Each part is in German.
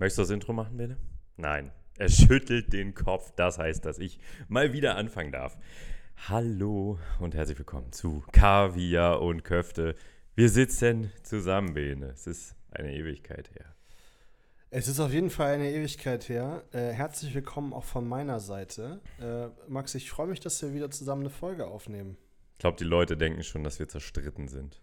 Möchtest du das Intro machen, bitte? Nein. Er schüttelt den Kopf. Das heißt, dass ich mal wieder anfangen darf. Hallo und herzlich willkommen zu Kaviar und Köfte. Wir sitzen zusammen, Bene. Es ist eine Ewigkeit her. Es ist auf jeden Fall eine Ewigkeit her. Äh, herzlich willkommen auch von meiner Seite. Äh, Max, ich freue mich, dass wir wieder zusammen eine Folge aufnehmen. Ich glaube, die Leute denken schon, dass wir zerstritten sind.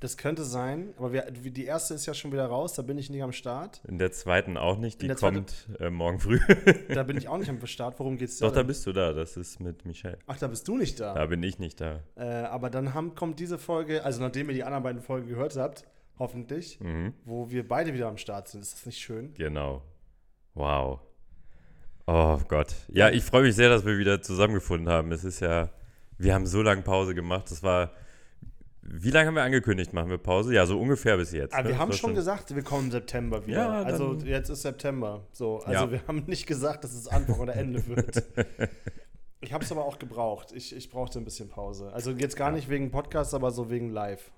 Das könnte sein, aber wir, die erste ist ja schon wieder raus, da bin ich nicht am Start. In der zweiten auch nicht, die kommt äh, morgen früh. da bin ich auch nicht am Start. Worum geht's da? Doch, da bist du da, das ist mit Michelle. Ach, da bist du nicht da. Da bin ich nicht da. Äh, aber dann haben, kommt diese Folge, also nachdem ihr die anderen beiden Folgen gehört habt, hoffentlich, mhm. wo wir beide wieder am Start sind. Ist das nicht schön? Genau. Wow. Oh Gott. Ja, ich freue mich sehr, dass wir wieder zusammengefunden haben. Es ist ja, wir haben so lange Pause gemacht. Das war wie lange haben wir angekündigt, machen wir Pause? Ja, so ungefähr bis jetzt. Aber ne? wir haben schon gesagt, wir kommen im September wieder. Ja, also jetzt ist September. So, also ja. wir haben nicht gesagt, dass es Anfang oder Ende wird. ich habe es aber auch gebraucht. Ich, ich brauchte ein bisschen Pause. Also jetzt gar nicht wegen Podcast, aber so wegen Live.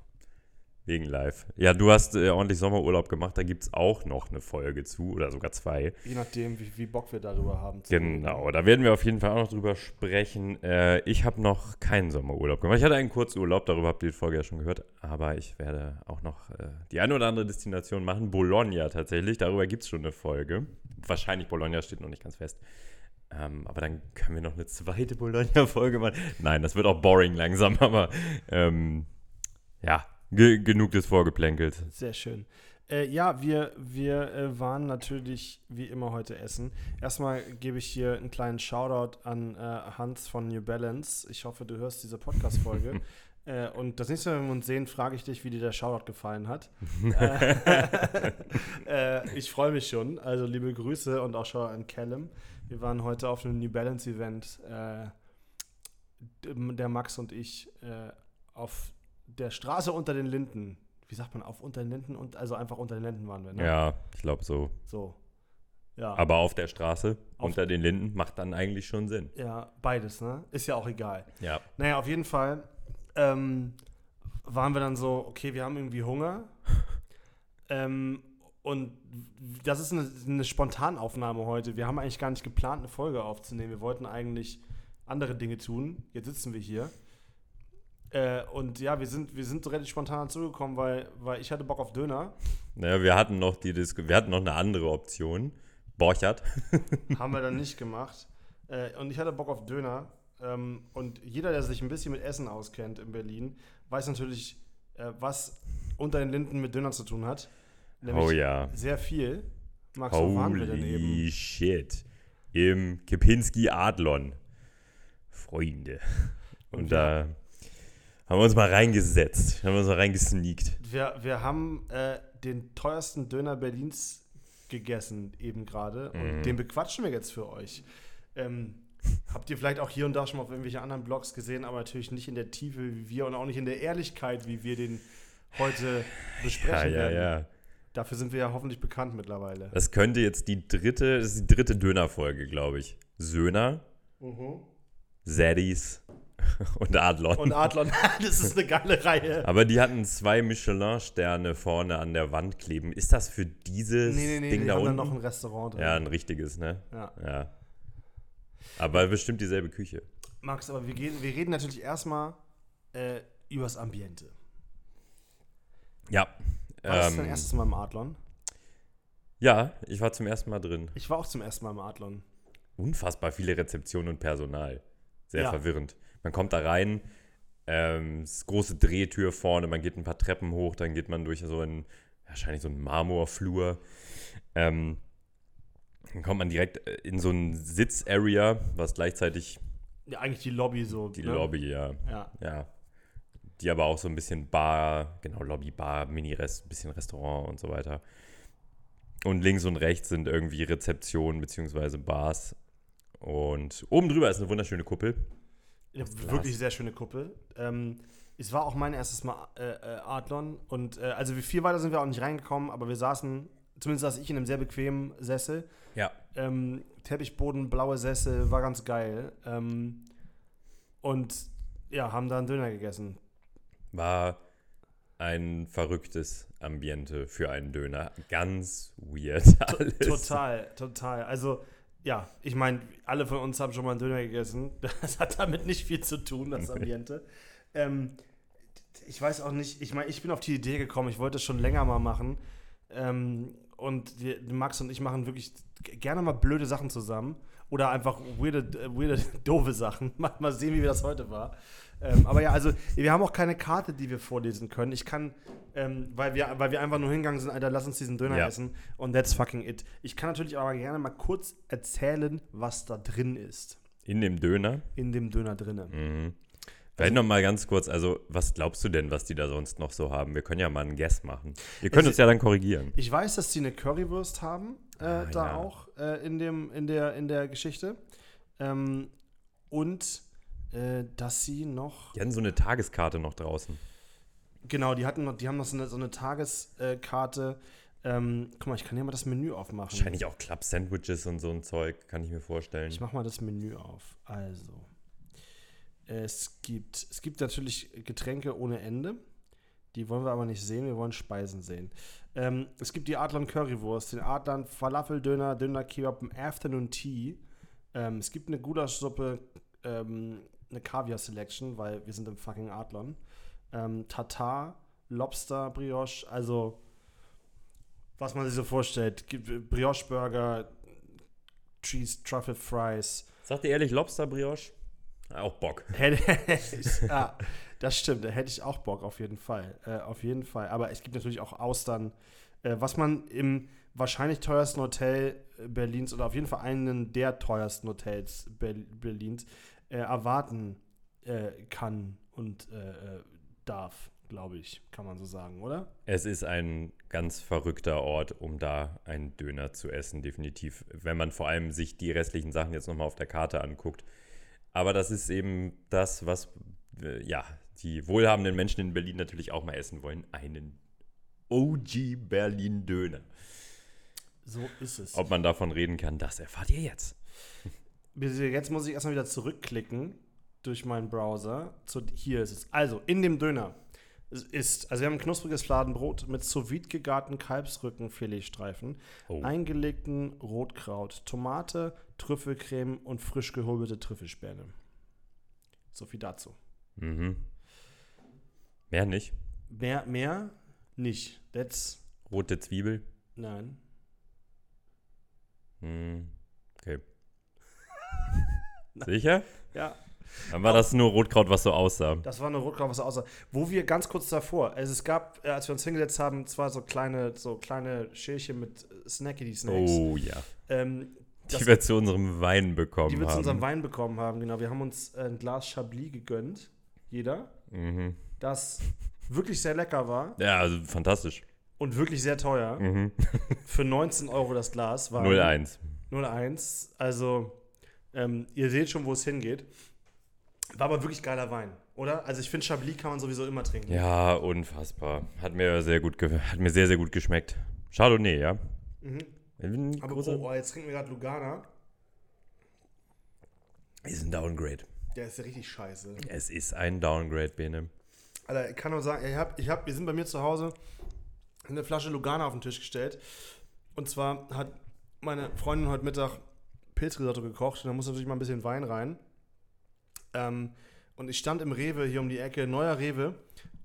Wegen live. Ja, du hast äh, ordentlich Sommerurlaub gemacht, da gibt es auch noch eine Folge zu oder sogar zwei. Je nachdem, wie, wie Bock wir darüber haben. Genau, da werden wir auf jeden Fall auch noch drüber sprechen. Äh, ich habe noch keinen Sommerurlaub gemacht. Ich hatte einen Kurzurlaub, darüber habt ihr die Folge ja schon gehört, aber ich werde auch noch äh, die eine oder andere Destination machen. Bologna tatsächlich, darüber gibt es schon eine Folge. Wahrscheinlich Bologna steht noch nicht ganz fest. Ähm, aber dann können wir noch eine zweite Bologna-Folge machen. Nein, das wird auch boring langsam, aber ähm, ja, Ge genug des Vorgeplänkels. Sehr schön. Äh, ja, wir, wir äh, waren natürlich wie immer heute essen. Erstmal gebe ich hier einen kleinen Shoutout an äh, Hans von New Balance. Ich hoffe, du hörst diese Podcast-Folge. Äh, und das nächste Mal, wenn wir uns sehen, frage ich dich, wie dir der Shoutout gefallen hat. Äh, ich freue mich schon. Also liebe Grüße und auch Shoutout an Callum. Wir waren heute auf einem New Balance Event. Äh, der Max und ich auf der Straße unter den Linden. Wie sagt man, auf unter den Linden und also einfach unter den Linden waren wir, ne? Ja, ich glaube so. So. Ja. Aber auf der Straße, auf unter den Linden, macht dann eigentlich schon Sinn. Ja, beides, ne? Ist ja auch egal. Ja. Naja, auf jeden Fall ähm, waren wir dann so, okay, wir haben irgendwie Hunger. ähm, und das ist eine, eine Spontanaufnahme heute. Wir haben eigentlich gar nicht geplant, eine Folge aufzunehmen. Wir wollten eigentlich andere Dinge tun. Jetzt sitzen wir hier. Äh, und ja, wir sind, wir sind relativ spontan zugekommen, weil, weil ich hatte Bock auf Döner. Naja, wir hatten noch die Disku wir hatten noch eine andere Option. Borchert. Haben wir dann nicht gemacht. Äh, und ich hatte Bock auf Döner. Ähm, und jeder, der sich ein bisschen mit Essen auskennt in Berlin, weiß natürlich, äh, was unter den Linden mit Döner zu tun hat. Nämlich oh ja. Sehr viel. Max, Holy waren wir denn eben? shit. Im Kepinski Adlon. Freunde. Und, und da haben wir uns mal reingesetzt, haben wir uns mal reingesneakt. Wir, wir haben äh, den teuersten Döner Berlins gegessen, eben gerade. Und mm. den bequatschen wir jetzt für euch. Ähm, habt ihr vielleicht auch hier und da schon mal auf irgendwelche anderen Blogs gesehen, aber natürlich nicht in der Tiefe wie wir und auch nicht in der Ehrlichkeit, wie wir den heute besprechen ja, werden. Ja, ja. Dafür sind wir ja hoffentlich bekannt mittlerweile. Das könnte jetzt die dritte, das ist die dritte Dönerfolge, glaube ich. Söhner, mhm. Zaddies Und Adlon. Und Adlon, das ist eine geile Reihe. Aber die hatten zwei Michelin-Sterne vorne an der Wand kleben. Ist das für dieses nee, nee, nee, Ding die da haben unten? dann noch ein Restaurant drin. Ja, ein richtiges, ne? Ja. ja. Aber bestimmt dieselbe Küche. Max, aber wir, gehen, wir reden natürlich erstmal äh, über das Ambiente. Ja. War das dein ähm, erstes Mal im Adlon? Ja, ich war zum ersten Mal drin. Ich war auch zum ersten Mal im Adlon. Unfassbar viele Rezeptionen und Personal. Sehr ja. verwirrend. Man kommt da rein, ähm, große Drehtür vorne, man geht ein paar Treppen hoch, dann geht man durch so einen, wahrscheinlich so einen Marmorflur. Ähm, dann kommt man direkt äh, in so ein Sitz-Area, was gleichzeitig. Ja, eigentlich die Lobby so. Die ne? Lobby, ja. ja. Ja. Die aber auch so ein bisschen Bar, genau, Lobby, Bar, Mini-Rest, bisschen Restaurant und so weiter. Und links und rechts sind irgendwie Rezeptionen bzw. Bars. Und oben drüber ist eine wunderschöne Kuppel. Ja, wirklich sehr schöne Kuppel. Ähm, es war auch mein erstes Mal äh, äh, Adlon und äh, also wie viel weiter sind wir auch nicht reingekommen, aber wir saßen, zumindest saß ich in einem sehr bequemen Sessel. Ja. Ähm, Teppichboden, blaue Sessel, war ganz geil. Ähm, und ja, haben da einen Döner gegessen. War ein verrücktes Ambiente für einen Döner. Ganz weird alles. Total, total. Also, ja, ich meine, alle von uns haben schon mal einen Döner gegessen. Das hat damit nicht viel zu tun, das Ambiente. Ähm, ich weiß auch nicht, ich meine, ich bin auf die Idee gekommen, ich wollte es schon länger mal machen. Ähm, und wir, Max und ich machen wirklich gerne mal blöde Sachen zusammen. Oder einfach weirde, äh, weirde doofe Sachen. Mal, mal sehen, wie das heute war. Ähm, aber ja, also wir haben auch keine Karte, die wir vorlesen können. Ich kann, ähm, weil, wir, weil wir einfach nur hingegangen sind, Alter, lass uns diesen Döner Ja. essen. Und that's fucking it. Ich kann natürlich aber gerne mal kurz erzählen, was da drin ist. In dem Döner. In dem Döner drinne. Mhm. Vielleicht noch mal ganz kurz, also was glaubst du denn, was die da sonst noch so haben? Wir können ja mal einen Guess machen. Ihr könnt uns ja dann korrigieren. Ich weiß, dass die eine Currywurst haben, äh, Ah, da ja. auch äh, in, dem, in, der, in der Geschichte. Ähm, und äh, dass sie noch, Die hatten so eine Tageskarte noch draußen. genau, die hatten noch, die haben noch so eine, so eine Tageskarte. Ähm, guck mal, ich kann hier mal das Menü aufmachen. Wahrscheinlich auch Club-Sandwiches und so ein Zeug, kann ich mir vorstellen. Ich mach mal das Menü auf. Also, es gibt, es gibt natürlich Getränke ohne Ende. Die wollen wir aber nicht sehen, wir wollen Speisen sehen. Ähm, es gibt die Adlon Currywurst, den Adlon Falafeldöner, Döner Kebab, Afternoon Tea. Ähm, es gibt eine Gulaschsuppe, ähm, eine Kaviar Selection, weil wir sind im fucking Adlon. Ähm, Tatar, Lobster, Brioche, also was man sich so vorstellt. Brioche Burger, Cheese, Truffle Fries. Sag dir ehrlich, Lobster-Brioche? Auch Bock. Ja, das stimmt, da hätte ich auch Bock, auf jeden Fall. Äh, auf jeden Fall. Aber es gibt natürlich auch Austern, äh, was man im wahrscheinlich teuersten Hotel äh, Berlins oder auf jeden Fall einen der teuersten Hotels Ber Berlins äh, erwarten äh, kann und äh, äh, darf, glaube ich, kann man so sagen, oder? Es ist ein ganz verrückter Ort, um da einen Döner zu essen, definitiv. Wenn man vor allem sich die restlichen Sachen jetzt nochmal auf der Karte anguckt. Aber das ist eben das, was äh, ja, die wohlhabenden Menschen in Berlin natürlich auch mal essen wollen. Einen OG Berlin Döner. So ist es. Ob man davon reden kann, das erfahrt ihr jetzt. Jetzt muss ich erstmal wieder zurückklicken durch meinen Browser. Zu, hier ist es. Also, in dem Döner es ist, also wir haben ein knuspriges Fladenbrot mit sous vide gegarten Kalbsrücken-Filetstreifen, Oh. eingelegten Rotkraut, Tomate, Trüffelcreme und frisch gehobelte Trüffelspäne. So viel dazu. Mhm. Mehr nicht. Mehr, mehr nicht. That's, Rote Zwiebel. nein. Hm. Sicher? Ja, Dann war das nur Rotkraut, was so aussah. Das war eine Rotkraut, was aussah. Wo wir ganz kurz davor, also es gab, äh, als wir uns hingesetzt haben, zwar so kleine, so kleine Schälchen mit Snackity Snacks. Oh ja. Ähm, Die wir zu unserem Wein bekommen die wir zu haben. unserem Wein bekommen haben, genau. Wir haben uns äh, ein Glas Chablis gegönnt, jeder, mhm. das wirklich sehr lecker war Ja, also fantastisch. und wirklich sehr teuer. Mhm. Für 19 Euro das Glas war 0-1. 0,1. Also, ähm, ihr seht schon, wo es hingeht. War aber wirklich geiler Wein, oder? Also ich finde, Chablis kann man sowieso immer trinken. Ja, unfassbar. Hat mir sehr gut, hat mir sehr, sehr gut geschmeckt. Chardonnay, ja. Mhm. Aber oh, jetzt trinken wir gerade Lugana. Ist ein Downgrade. Der ist ja richtig scheiße. Es ist ein Downgrade, Bene. Alter, ich kann nur sagen, ich hab, ich hab, wir sind bei mir zu Hause eine Flasche Lugana auf den Tisch gestellt. Und zwar hat meine Freundin heute Mittag Pilzrisotto gekocht. Und da muss natürlich mal ein bisschen Wein rein. Ähm, und ich stand im Rewe hier um die Ecke, neuer Rewe,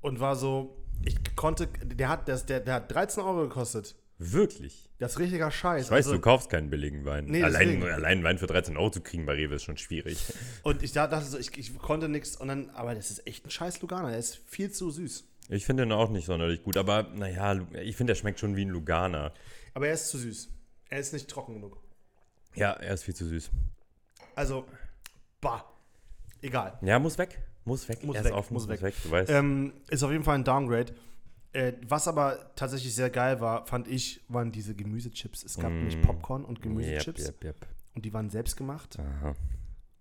und war so, ich konnte, der hat, das, der, der hat 13 Euro gekostet. Wirklich? Das ist richtiger Scheiß. Ich weiß, Also- du kaufst keinen billigen Wein. Nee, allein, allein Wein für 13 Euro zu kriegen bei Rewe ist schon schwierig. Und ich da- dachte so, ich, ich konnte nichts. Und dann, aber das ist echt ein scheiß Lugana. Der ist viel zu süß. Ich finde ihn auch nicht sonderlich gut, aber naja, ich finde, der schmeckt schon wie ein Lugana. Aber er ist zu süß. Er ist nicht trocken genug. Ja, er ist viel zu süß. Also, bah. Egal. Ja, muss weg. Muss weg. Muss er weg, ist offen, muss muss weg. weg. Du weißt. Ähm, ist auf jeden Fall ein Downgrade. Äh, was aber tatsächlich sehr geil war, fand ich, waren diese Gemüsechips. Es gab Mm. nämlich Popcorn und Gemüsechips. Yep, yep, yep. Und die waren selbst gemacht. Aha.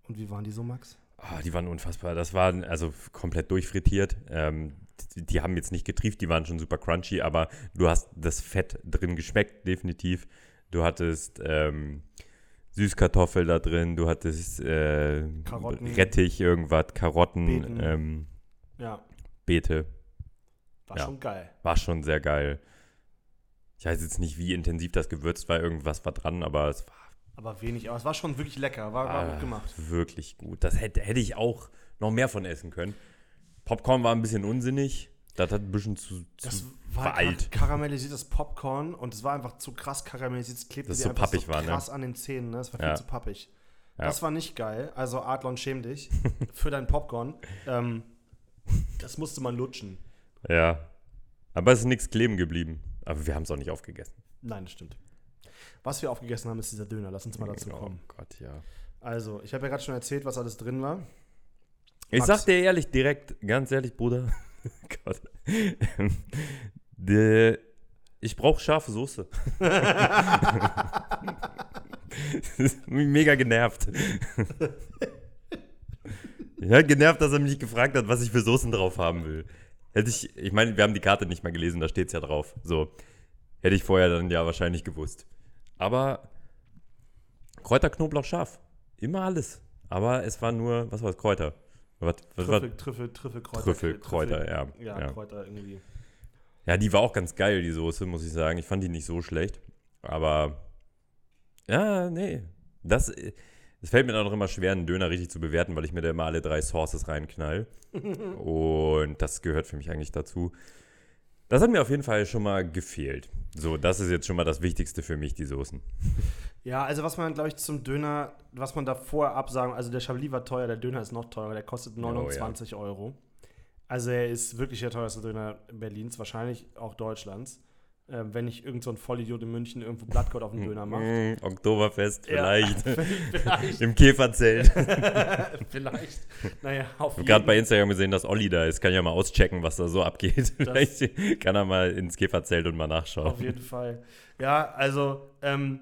Und wie waren die so, Max? Ah, die waren unfassbar. Das war also komplett durchfrittiert. Ähm, die, die haben jetzt nicht getrieft, die waren schon super crunchy, aber du hast das Fett drin geschmeckt, definitiv. Du hattest ähm, Süßkartoffel da drin, du hattest äh. Rettich, irgendwas, Karotten, ähm, Ja. Beete. War Ja. schon geil. War schon sehr geil. Ich weiß jetzt nicht, wie intensiv das gewürzt war. Irgendwas war dran, aber es war Aber wenig, aber es war schon wirklich lecker. War, war Ah, gut gemacht. Wirklich gut. Das hätte, hätte ich auch noch mehr von essen können. Popcorn war ein bisschen unsinnig. Das hat ein bisschen zu, Das zu war veralt. kar karamellisiertes Popcorn und es war einfach zu krass karamellisiert. Es klebte Das dir so einfach so war, ne? krass an den Zähnen. Ne? Das war viel Ja. zu pappig. Ja. Das war nicht geil. Also Adlon, schäm dich für dein Popcorn. Ähm, das musste man lutschen. Ja. Aber es ist nichts kleben geblieben. Aber wir haben es auch nicht aufgegessen. Nein, das stimmt. Was wir aufgegessen haben, ist dieser Döner. Lass uns mal dazu kommen. Oh Gott, ja. Also, ich habe ja gerade schon erzählt, was alles drin war. Ich Max. sag dir ehrlich, direkt, ganz ehrlich, Bruder. Gott. Der, ich brauche scharfe Soße. das ist mega genervt. Ja, genervt, dass er mich gefragt hat, was ich für Soßen drauf haben will. Hätte ich, ich meine, wir haben die Karte nicht mal gelesen, da steht es ja drauf. So, hätte ich vorher dann ja wahrscheinlich gewusst. Aber Kräuter, Knoblauch, scharf. Immer alles. Aber es war nur, was war das, Kräuter? Was, was Trüffel, Trüffel, Trüffel, Kräuter. Trüffel, Kräuter, ja. Ja, ja. Kräuter irgendwie. Ja, die war auch ganz geil, die Soße, muss ich sagen. Ich fand die nicht so schlecht. Aber ja, nee. Das, es fällt mir dann auch immer schwer, einen Döner richtig zu bewerten, weil ich mir da immer alle drei Sauces reinknall. Und das gehört für mich eigentlich dazu. Das hat mir auf jeden Fall schon mal gefehlt. So, das ist jetzt schon mal das Wichtigste für mich, die Soßen. Ja, also was man, glaube ich, zum Döner, was man da vorher absagen, also der Chablis war teuer, der Döner ist noch teurer, der kostet 29 Euro. Also er ist wirklich der teuerste Döner Berlins, wahrscheinlich auch Deutschlands. Ähm, wenn nicht irgend so ein Vollidiot in München irgendwo Blattgold auf den Döner macht. Mm, Oktoberfest, Ja, vielleicht. vielleicht. Im Käferzelt. vielleicht. Naja, auf Ich habe gerade bei Instagram gesehen, dass Olli da ist. Kann ja mal auschecken, was da so abgeht. Vielleicht kann er mal ins Käferzelt und mal nachschauen. Auf jeden Fall. Ja, also, ähm,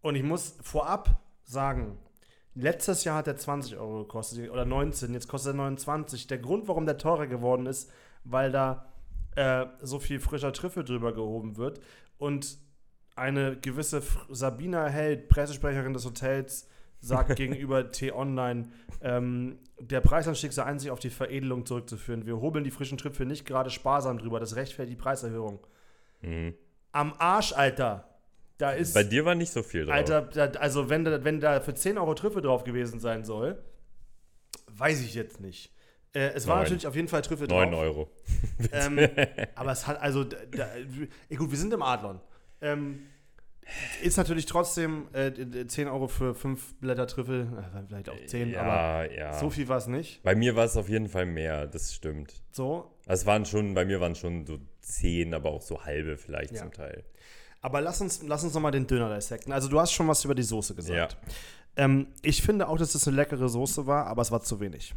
und ich muss vorab sagen, letztes Jahr hat er 20 Euro gekostet, oder 19, jetzt kostet er 29. Der Grund, warum der teurer geworden ist, weil da äh, so viel frischer Trüffel drüber gehoben wird und eine gewisse F Sabina Held, Pressesprecherin des Hotels, sagt gegenüber T-Online, ähm, der Preisanstieg sei einzig auf die Veredelung zurückzuführen. Wir hobeln die frischen Trüffel nicht gerade sparsam drüber. Das rechtfertigt die Preiserhöhung. Mhm. Am Arsch, Alter. Da ist. Bei dir war nicht so viel drauf. Alter, da, also wenn da, wenn da für 10 Euro Trüffel drauf gewesen sein soll, weiß ich jetzt nicht. Äh, es war Neun. natürlich auf jeden Fall Trüffel 9 drauf. Euro. Ähm, aber es hat, also, da, da, ja, gut, wir sind im Adlon. Ähm, ist natürlich trotzdem äh, 10 Euro für 5 Blätter Trüffel, äh, vielleicht auch 10, aber ja, ja. so viel war es nicht. Bei mir war es auf jeden Fall mehr, das stimmt. So. Also es waren schon, bei mir waren schon so 10, aber auch so halbe vielleicht Ja. zum Teil. Aber lass uns, lass uns nochmal den Döner dissecten. Also, du hast schon was über die Soße gesagt. Ja. Ähm, ich finde auch, dass das eine leckere Soße war, aber es war zu wenig.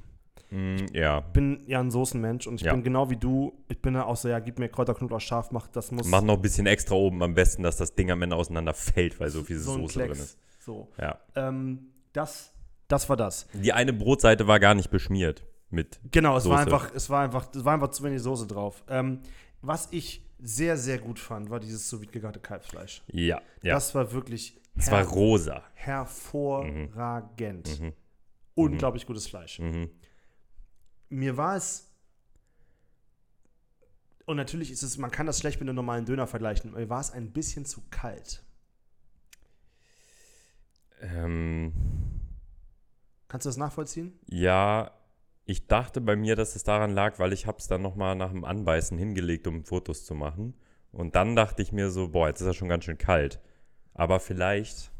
Mm, ja. Ich bin ja ein Soßenmensch und ich Ja. bin genau wie du. Ich bin da auch so, ja, gib mir Kräuter, Knoblauch, scharf, mach das muss Mach noch ein bisschen extra oben am besten, dass das Ding am Ende auseinanderfällt, weil so viel so Soße drin ist. So. Ja. Ähm, das, das war das. Die eine Brotseite war gar nicht beschmiert mit. Genau, es war Soße. einfach, es war einfach, es war einfach zu wenig Soße drauf. Ähm, was ich sehr, sehr gut fand, war dieses vide gegarte Kalbsfleisch. Ja. Ja. Das war wirklich es war rosa. hervorragend. Mhm. Unglaublich gutes Fleisch. Mhm. Mir war es. Und natürlich ist es, man kann das schlecht mit einem normalen Döner vergleichen. Mir war es ein bisschen zu kalt. Ähm, Kannst du das nachvollziehen? ja, ich dachte bei mir, dass es daran lag, weil ich habe es dann nochmal nach dem Anbeißen hingelegt, um Fotos zu machen. Und dann dachte ich mir so, boah, jetzt ist er schon ganz schön kalt. Aber vielleicht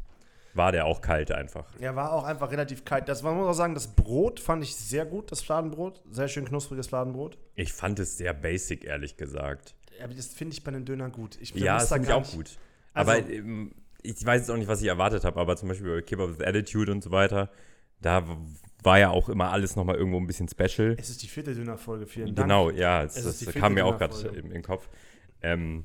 war der auch kalt einfach. Er war auch einfach relativ kalt. Das man muss auch sagen, das Brot fand ich sehr gut, das Fladenbrot. Sehr schön knuspriges Fladenbrot. Ich fand es sehr basic, ehrlich gesagt. Aber das finde ich bei einem Döner gut. Ich Ja, das da finde ich auch gut. Also- aber ähm, ich weiß jetzt auch nicht, was ich erwartet habe, aber zum Beispiel bei Kebab with Attitude und so weiter, da war ja auch immer alles nochmal irgendwo ein bisschen special. Es ist die vierte Dönerfolge, vielen Dank. Genau, ja, es, Es das kam mir auch gerade im, im Kopf. Ähm,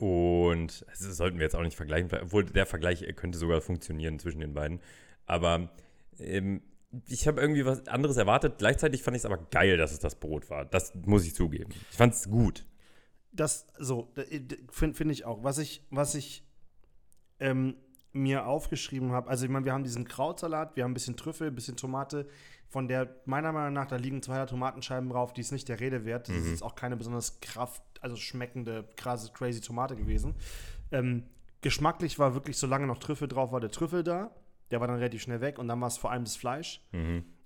und das sollten wir jetzt auch nicht vergleichen, obwohl der Vergleich könnte sogar funktionieren zwischen den beiden. Aber ähm, ich habe irgendwie was anderes erwartet. Gleichzeitig fand ich es aber geil, dass es das Brot war. Das muss ich zugeben. Ich fand es gut. Das, so, finde find ich auch. Was ich, was ich, ähm, mir aufgeschrieben habe, also ich meine, wir haben diesen Krautsalat, wir haben ein bisschen Trüffel, ein bisschen Tomate, von der meiner Meinung nach, da liegen zwei Tomatenscheiben drauf, die ist nicht der Rede wert. Das ist jetzt auch keine besonders kraft, also schmeckende, krasse, crazy Tomate gewesen. Ähm, geschmacklich war wirklich, solange noch Trüffel drauf war, der Trüffel da. Der war dann relativ schnell weg und dann war es vor allem das Fleisch.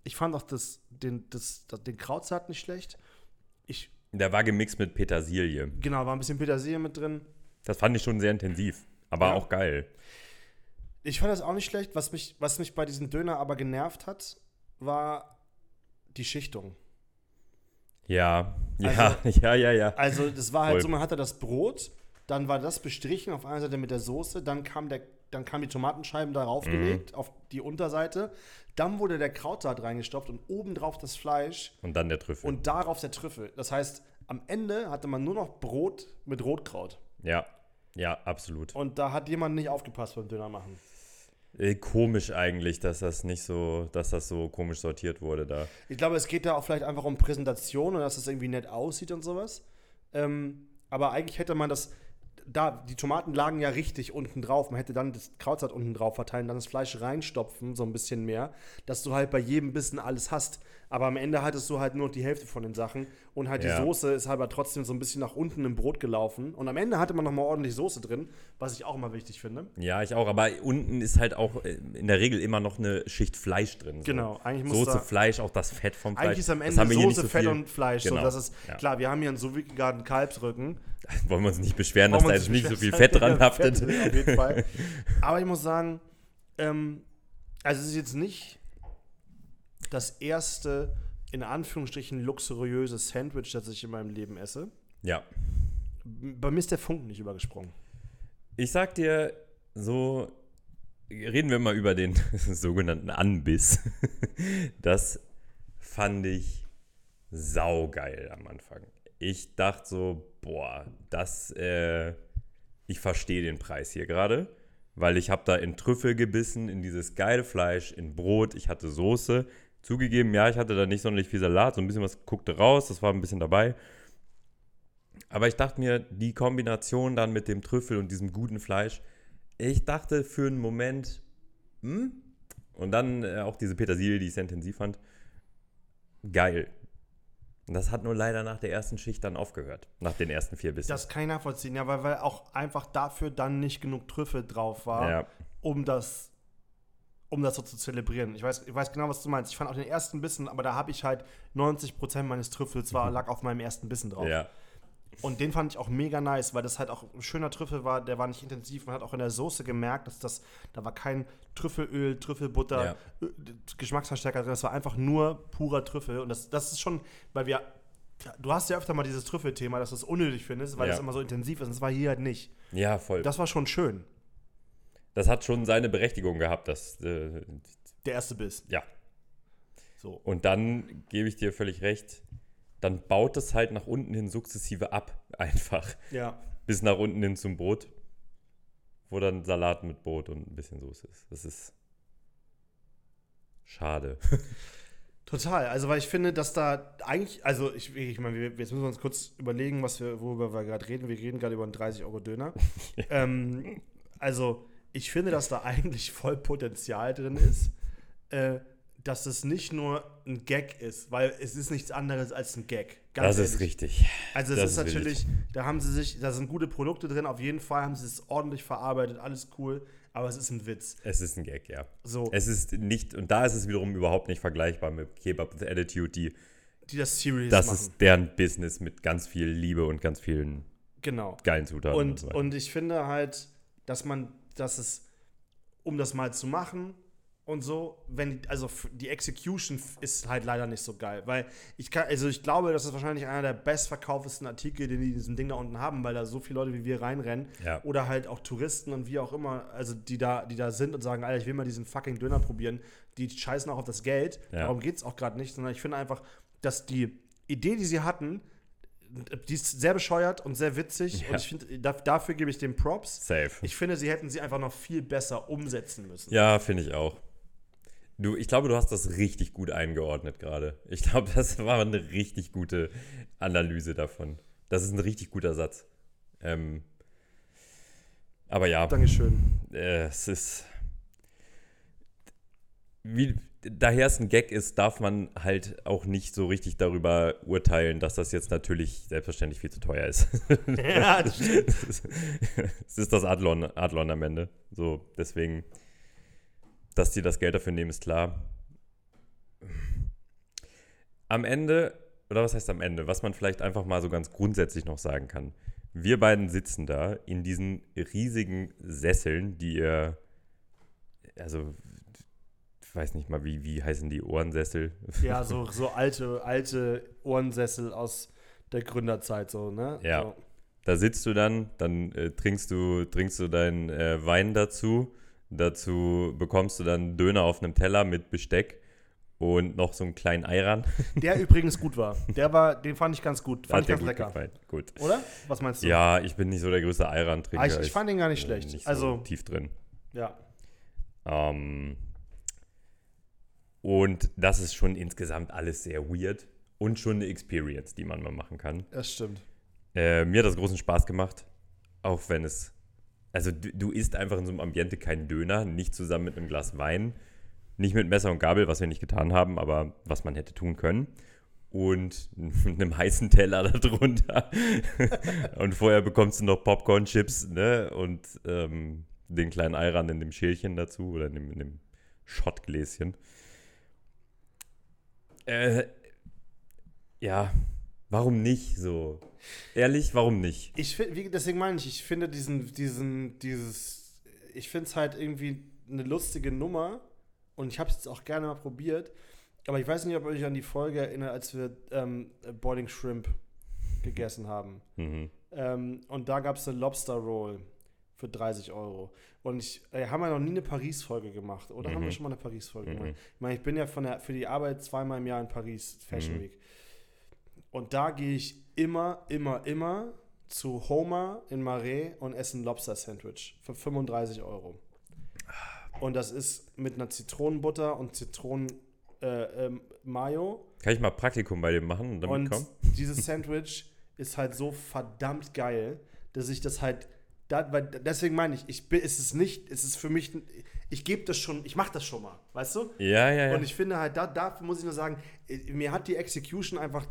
Ich fand auch das, den, das, den Krautsalat nicht schlecht. Ich, Der war gemixt mit Petersilie. genau, war ein bisschen Petersilie mit drin. Das fand ich schon sehr intensiv. Aber Ja. auch geil. Ich fand das auch nicht schlecht. Was mich, was mich bei diesem Döner aber genervt hat, war die Schichtung. Ja, ja, ja, ja, ja. Also das war halt Voll. so, man hatte das Brot, dann war das bestrichen auf einer Seite mit der Soße, dann kam der, dann kamen die Tomatenscheiben darauf gelegt, auf die Unterseite, dann wurde der Krautsaat reingestopft und obendrauf das Fleisch Und dann der Trüffel. und darauf der Trüffel. Das heißt, am Ende hatte man nur noch Brot mit Rotkraut. ja, ja, absolut. Und da hat jemand nicht aufgepasst beim Döner machen. Äh, komisch eigentlich, dass das nicht so, dass das so komisch sortiert wurde da. Ich glaube, es geht da auch vielleicht einfach um Präsentation und dass es irgendwie nett aussieht und sowas. Ähm, aber eigentlich hätte man das, da, die Tomaten lagen ja richtig unten drauf. Man hätte dann das Krautsalat unten drauf verteilen, dann das Fleisch reinstopfen, so ein bisschen mehr, dass du halt bei jedem Bissen alles hast. Aber am Ende hattest du halt nur die Hälfte von den Sachen und halt Ja. die Soße ist halt aber trotzdem so ein bisschen nach unten im Brot gelaufen. Und am Ende hatte man nochmal ordentlich Soße drin, was ich auch immer wichtig finde. Ja, ich auch, aber unten ist halt auch äh, in der Regel immer noch eine Schicht Fleisch drin. So. Genau, eigentlich muss Soße, da- Fleisch, auch das Fett vom Fleisch. Eigentlich ist am Ende Soße, so Fett viel. und Fleisch. Genau. So, das ist, Ja. Klar, wir haben hier einen sous garden Kalbsrücken. Wollen wir uns nicht beschweren, dass da jetzt nicht so viel Fett dran haftet. Fett, auf jeden Fall. Aber ich muss sagen, ähm, also es ist jetzt nicht das erste, in Anführungsstrichen, luxuriöse Sandwich, das ich in meinem Leben esse. Ja. Bei mir ist der Funken nicht übergesprungen. Ich sag dir, so reden wir mal über den sogenannten Anbiss. Das fand ich saugeil am Anfang. Ich dachte so, boah, das, äh, ich verstehe den Preis hier gerade, weil ich habe da in Trüffel gebissen, in dieses geile Fleisch, in Brot, ich hatte Soße. Zugegeben, ja, ich hatte da nicht sonderlich viel Salat, so ein bisschen was guckte raus, das war ein bisschen dabei. Aber ich dachte mir, die Kombination dann mit dem Trüffel und diesem guten Fleisch, ich dachte für einen Moment, hm? Und dann äh, auch diese Petersilie, die ich sehr intensiv fand, geil. Und das hat nur leider nach der ersten Schicht dann aufgehört, nach den ersten vier Bissen. Das kann ich nachvollziehen, ja, weil, weil auch einfach dafür dann nicht genug Trüffel drauf war, ja, um das um das so zu zelebrieren. Ich weiß, ich weiß genau, was du meinst. Ich fand auch den ersten Bissen, aber da habe ich halt 90% meines Trüffels war, lag auf meinem ersten Bissen drauf. ja, Und den fand ich auch mega nice, weil das halt auch ein schöner Trüffel war, der war nicht intensiv. Man hat auch in der Soße gemerkt, dass das, da war kein Trüffelöl, Trüffelbutter, Ja. Geschmacksverstärker drin, das war einfach nur purer Trüffel. Und das, das ist schon, weil wir, du hast ja öfter mal dieses Trüffelthema, dass du es unnötig findest, weil Ja. das immer so intensiv ist. Und das war hier halt nicht. ja, voll. Das, Das war schon schön, hat schon seine Berechtigung gehabt, das, äh, der erste Biss. ja. So. Und dann gebe ich dir völlig recht, dann baut es halt nach unten hin sukzessive ab, einfach. Ja. bis nach unten hin zum Brot, wo dann Salat mit Brot und ein bisschen Soße ist. Das ist schade. Total. Also, weil ich finde, dass da eigentlich, also ich, ich meine, wir- jetzt müssen wir uns kurz überlegen, was wir, worüber wir gerade reden. Wir reden gerade über einen 30-Euro-Döner. ähm, also, ich finde, dass da eigentlich voll Potenzial drin ist, äh, dass es nicht nur ein Gag ist, weil es ist nichts anderes als ein Gag. das ist ehrlich. richtig. Also es ist ist natürlich, da haben sie sich, da sind gute Produkte drin, auf jeden Fall haben sie es ordentlich verarbeitet, alles cool, aber es ist ein Witz. Es ist ein Gag, ja. So, Es ist nicht, und da ist es wiederum überhaupt nicht vergleichbar mit Kebab with Attitude, die, die das serious das machen. ist deren Business mit ganz viel Liebe und ganz vielen genau. geilen Zutaten. Und, so weiter. und ich finde halt, dass man, dass es, um das mal zu machen und so, wenn, also die Execution ist halt leider nicht so geil, weil ich kann, also ich glaube, das ist wahrscheinlich einer der bestverkauftesten Artikel, den die in diesem Ding da unten haben, weil da so viele Leute wie wir reinrennen Ja. oder halt auch Touristen und wie auch immer, also die da, die da sind und sagen, Alter, ich will mal diesen fucking Döner probieren, die scheißen auch auf das Geld, Ja. darum geht es auch gerade nicht, sondern ich finde einfach, dass die Idee, die sie hatten, die ist sehr bescheuert und sehr witzig Ja. und ich finde, da, dafür gebe ich dem Props. Safe. Ich finde, sie hätten sie einfach noch viel besser umsetzen müssen. ja, finde ich auch. Du, ich glaube, du hast das richtig gut eingeordnet gerade. Ich glaube, das war eine richtig gute Analyse davon. Das ist ein richtig guter Satz. Ähm, Aber ja, Dankeschön. äh, es ist. Wie, daher es ein Gag ist, darf man halt auch nicht so richtig darüber urteilen, dass das jetzt natürlich selbstverständlich viel zu teuer ist. Ja, das stimmt. es ist das Adlon, Adlon am Ende. So, deswegen, dass die das Geld dafür nehmen, ist klar. Am Ende, oder was heißt am Ende, was man vielleicht einfach mal so ganz grundsätzlich noch sagen kann. Wir beiden sitzen da in diesen riesigen Sesseln, die ihr, also, ich weiß nicht mal, wie, wie heißen die Ohrensessel? Ja, so, so alte, alte Ohrensessel aus der Gründerzeit, so, ne? Ja. So. Da sitzt du dann, dann äh, trinkst du, trinkst du deinen äh, Wein dazu. Dazu bekommst du dann Döner auf einem Teller mit Besteck und noch so einen kleinen Eiran. Der übrigens gut war. Der war, den fand ich ganz gut. Fand Hat ich ganz gut lecker. gefallen. Gut. Oder? Was meinst du? Ja, ich bin nicht so der größte Eiran-Trinker. Ah, ich, ich fand den gar nicht schlecht. Nicht so also, tief drin. ja. Ähm, und das ist schon insgesamt alles sehr weird und schon eine Experience, die man mal machen kann. Das stimmt. Äh, mir hat das großen Spaß gemacht, auch wenn es. Also, du, du isst einfach in so einem Ambiente keinen Döner, nicht zusammen mit einem Glas Wein, nicht mit Messer und Gabel, was wir nicht getan haben, aber was man hätte tun können. Und einem heißen Teller darunter. und vorher bekommst du noch Popcorn-Chips ne? und ähm, den kleinen Eiran in dem Schälchen dazu oder in dem, dem Schottgläschen. Äh, ja, warum nicht so? Ehrlich, warum nicht? Ich find, wie, deswegen meine ich, ich finde diesen, diesen, dieses, ich finde es halt irgendwie eine lustige Nummer und ich habe es jetzt auch gerne mal probiert, aber ich weiß nicht, ob ihr euch an die Folge erinnert, als wir ähm, Boiling Shrimp gegessen haben. Mhm. Ähm, und da gab es eine Lobster Roll für 30 Euro. Und ich, äh, haben wir noch nie eine Paris-Folge gemacht, oder haben wir Mhm. schon mal eine Paris-Folge Mhm. gemacht? Ich meine, ich bin ja von der, für die Arbeit zweimal im Jahr in Paris, Fashion Mhm. Week. Und da gehe ich immer, immer, immer zu Homer in Marais und esse ein Lobster-Sandwich für 35 Euro. Und das ist mit einer Zitronenbutter und Zitronen äh, ähm, Mayo. Kann ich mal Praktikum bei dem machen und damit Und kommen? dieses Sandwich ist halt so verdammt geil, dass ich das halt. Da, weil, deswegen meine ich, ich bin, es ist nicht, es ist für mich, ich gebe das schon, ich mache das schon mal, weißt du? Ja, ja, ja. Und ich finde halt, da, da muss ich nur sagen, äh, mir hat die Execution einfach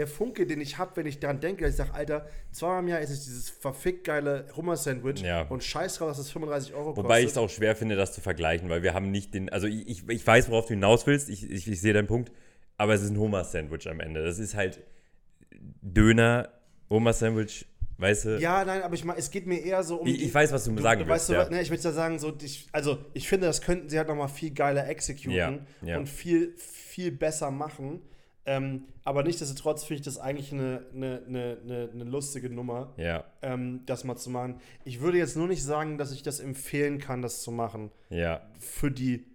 der Funke, den ich habe, wenn ich daran denke, dass ich sage, Alter, zweimal im Jahr ist es dieses verfickt geile Hummer-Sandwich Ja. und scheiß drauf, dass es 35 Euro Wobei ich kostet. es auch schwer finde, das zu vergleichen, weil wir haben nicht den. Also ich, ich, ich weiß, worauf du hinaus willst, ich, ich, ich sehe deinen Punkt, aber es ist ein Hummer-Sandwich am Ende. Das ist halt Döner, Hummer-Sandwich, weißt du? Ja, nein, aber ich meine, es geht mir eher so um. Ich, ich weiß, was du, sagen weißt willst. du, ja. ne, ich möchte da sagen, so, ich, also ich finde, das könnten sie halt nochmal viel geiler executen Ja, ja. und viel, viel besser machen. Ähm, aber nichtsdestotrotz finde ich das eigentlich eine, eine, eine, eine, lustige Nummer, ja, ähm, das mal zu machen. Ich würde jetzt nur nicht sagen, dass ich das empfehlen kann, das zu machen. ja, Für die.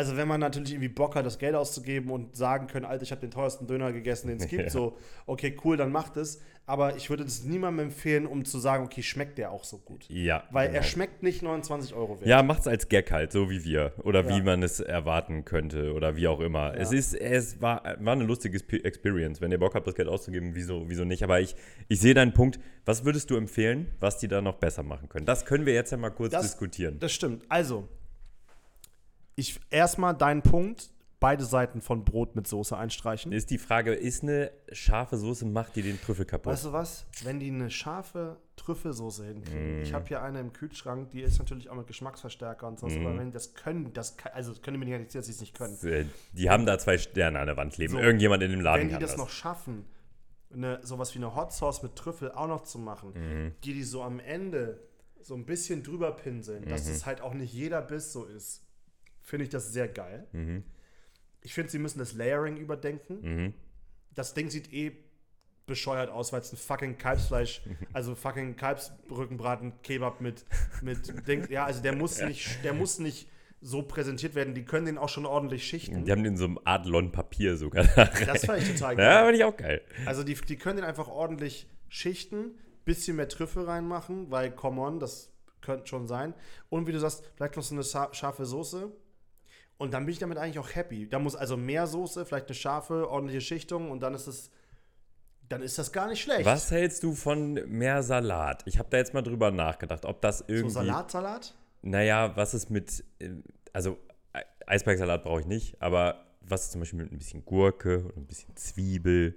Also, wenn man natürlich irgendwie Bock hat, das Geld auszugeben und sagen können, Alter, ich habe den teuersten Döner gegessen, den es gibt, Ja. so, okay, cool, dann macht es. Aber ich würde das niemandem empfehlen, um zu sagen, okay, schmeckt der auch so gut. ja. Weil genau. er schmeckt nicht 29 Euro wert. Ja, macht's als Gag halt, so wie wir. Oder Ja. wie man es erwarten könnte oder wie auch immer. Ja. Es ist, es war, war eine lustige Experience. Wenn ihr Bock habt, das Geld auszugeben, wieso, wieso nicht? Aber ich, ich sehe deinen Punkt. Was würdest du empfehlen, was die da noch besser machen können? Das können wir jetzt ja mal kurz Das- diskutieren. Das stimmt. Also, ich erstmal deinen Punkt, beide Seiten von Brot mit Soße einstreichen. ist die Frage, ist eine scharfe Soße, macht die den Trüffel kaputt? Weißt du was? Wenn die eine scharfe Trüffelsoße hinkriegen, Mm. ich habe hier eine im Kühlschrank, die ist natürlich auch mit Geschmacksverstärker und sonst, Mm. aber wenn die das können, das kann, also das können die mir nicht erzählen, dass sie es nicht können. Die haben da zwei Sterne an der Wand kleben. So. Irgendjemand in dem Laden Wenn die kann das das. noch schaffen, eine, sowas wie eine Hot Sauce mit Trüffel auch noch zu machen, Mhm. die die so am Ende so ein bisschen drüber pinseln, dass Mhm. das halt auch nicht jeder Biss so ist, finde ich das sehr geil. Mhm. Ich finde, sie müssen das Layering überdenken. Mhm. Das Ding sieht eh bescheuert aus, weil es ein fucking Kalbsfleisch, also fucking Kalbsrückenbraten, Kebab mit, mit Ding. Ja, also der muss nicht, der muss nicht so präsentiert werden. Die können den auch schon ordentlich schichten. Die haben den so im Adlon-Papier sogar. Das fand ich total geil. ja, fand ich auch geil. Also die, die können den einfach ordentlich schichten, bisschen mehr Trüffel reinmachen, weil, come on, das könnte schon sein. Und wie du sagst, vielleicht noch so eine scha- scharfe Soße. Und dann bin ich damit eigentlich auch happy. Da muss also mehr Soße, vielleicht eine scharfe, ordentliche Schichtung und dann ist es Dann ist das gar nicht schlecht. Was hältst du von mehr Salat? Ich habe da jetzt mal drüber nachgedacht, ob das So irgendwie. Salatsalat? Naja, was ist mit. äh, Also, Eisbergsalat brauche ich nicht, aber was ist zum Beispiel mit ein bisschen Gurke und ein bisschen Zwiebel?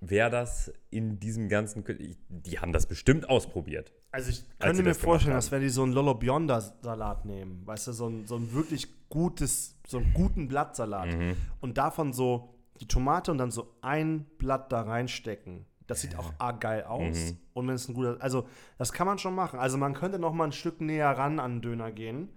Wäre das in diesem ganzen. Die haben das bestimmt ausprobiert. Also ich könnte mir das vorstellen, dass wenn die so einen Lolo Bionda Salat nehmen, weißt du, so ein, so ein wirklich gutes, so einen guten Blattsalat Mhm. und davon so die Tomate und dann so ein Blatt da reinstecken. Das sieht auch arg geil aus. Mhm. Und wenn es ein guter, also das kann man schon machen. Also man könnte noch mal ein Stück näher ran an den Döner gehen.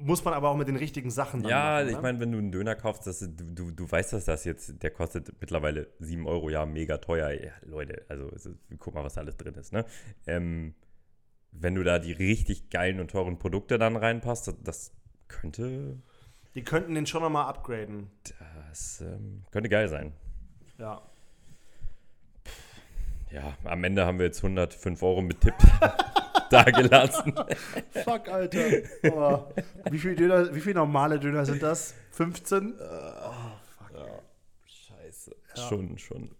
Muss man aber auch mit den richtigen Sachen dann Ja, machen. ich ne? meine, wenn du einen Döner kaufst, das, du, du, du weißt, dass das jetzt, der kostet mittlerweile 7 Euro, ja, mega teuer. Ja, Leute, also ist, guck mal, was da alles drin ist, ne? Ähm, wenn du da die richtig geilen und teuren Produkte dann reinpasst, das, das könnte, Die könnten den schon noch mal upgraden. das ähm, könnte geil sein. Ja. Ja, am Ende haben wir jetzt 105 Euro mit Tipp dagelassen. Fuck, Alter. Oh. wie, viel Döner, wie viel normale Döner sind das? 15? Scheiße. Schon, schon.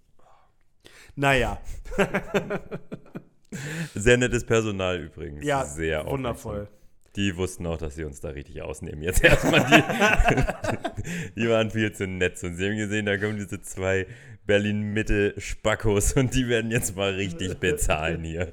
Naja, Sehr nettes Personal übrigens. ja, Sehr wundervoll. aufmerksam. Die wussten auch, dass sie uns da richtig ausnehmen. Jetzt erstmal die. die waren viel zu nett. Und sie haben gesehen, da kommen diese zwei Berlin-Mitte-Spackos und die werden jetzt mal richtig bezahlen hier.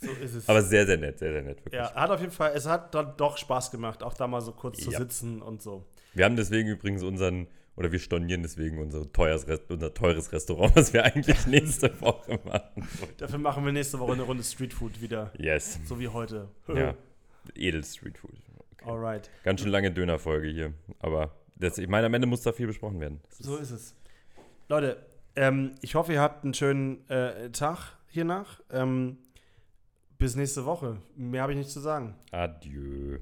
So ist es. Aber sehr, sehr nett, sehr, sehr nett, wirklich. ja, hat auf jeden Fall, es hat dann doch Spaß gemacht, auch da mal so kurz zu Ja. sitzen und so. Wir haben deswegen übrigens unseren, oder wir stornieren deswegen unser teures, unser teures Restaurant, was wir eigentlich nächste Woche machen. Dafür machen wir nächste Woche eine Runde Streetfood wieder. Yes. So wie heute. Ja. Edel Street Food. Okay. Alright. Ganz schön lange Dönerfolge hier. Aber das, ich meine, am Ende muss da viel besprochen werden. Ist- So ist es. Leute, ähm, ich hoffe, ihr habt einen schönen äh, Tag hiernach. Ähm, bis nächste Woche. Mehr habe ich nicht zu sagen. Adieu.